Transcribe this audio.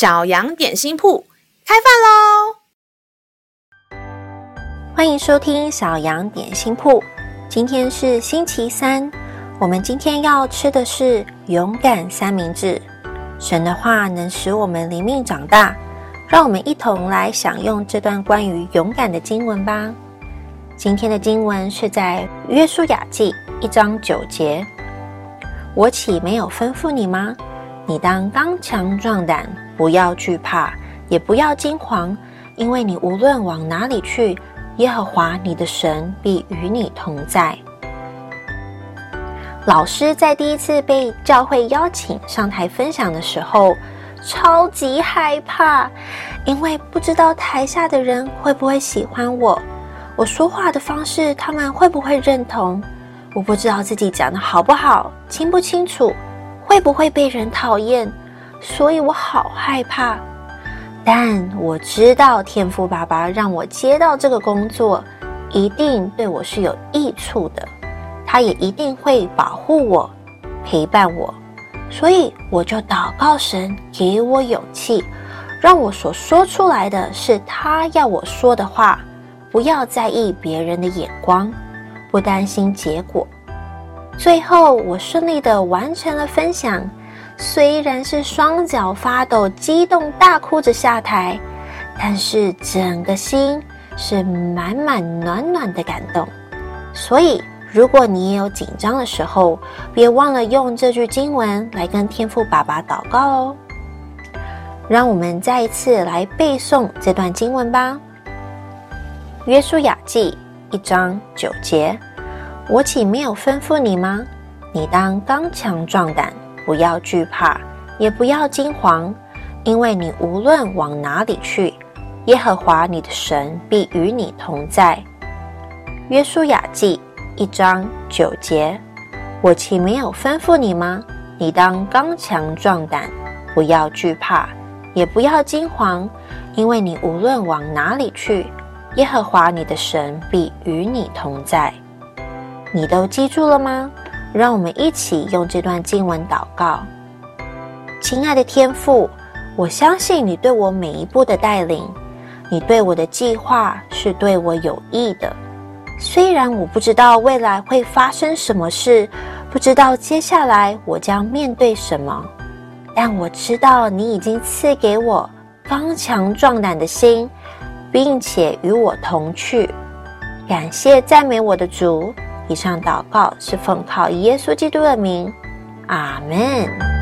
小羊点心铺开饭喽！欢迎收听小羊点心铺。今天是星期三，我们今天要吃的是勇敢三明治。神的话能使我们灵命长大，让我们一同来享用这段关于勇敢的经文吧。今天的经文是在约书亚记一章九节。我岂没有吩咐你吗？你当刚强壮胆，不要惧怕，也不要惊慌，因为你无论往哪里去，耶和华你的神必与你同在。老师在第一次被教会邀请上台分享的时候，超级害怕，因为不知道台下的人会不会喜欢我，我说话的方式他们会不会认同。我不知道自己讲的好不好，清不清楚，会不会被人讨厌，所以我好害怕。但我知道天父爸爸让我接到这个工作，一定对我是有益处的，他也一定会保护我、陪伴我，所以我就祷告神给我勇气，让我所说出来的是他要我说的话，不要在意别人的眼光。不担心结果，最后我顺利的完成了分享。虽然是双脚发抖、激动大哭着下台，但是整个心是满满暖暖的感动。所以，如果你也有紧张的时候，别忘了用这句经文来跟天父爸爸祷告哦。让我们再一次来背诵这段经文吧，《约书亚记》。一章九节，我岂没有吩咐你吗？你当刚强壮胆，不要惧怕，也不要惊惶，因为你无论往哪里去，耶和华你的神必与你同在。约书亚记一章九节，我岂没有吩咐你吗？你当刚强壮胆，不要惧怕，也不要惊惶，因为你无论往哪里去。耶和华你的神必与你同在，你都记住了吗？让我们一起用这段经文祷告。亲爱的天父，我相信你对我每一步的带领，你对我的计划是对我有益的。虽然我不知道未来会发生什么事，不知道接下来我将面对什么，但我知道你已经赐给我刚强壮胆的心。并且与我同去，感谢赞美我的主。以上祷告是奉靠耶稣基督的名，阿门。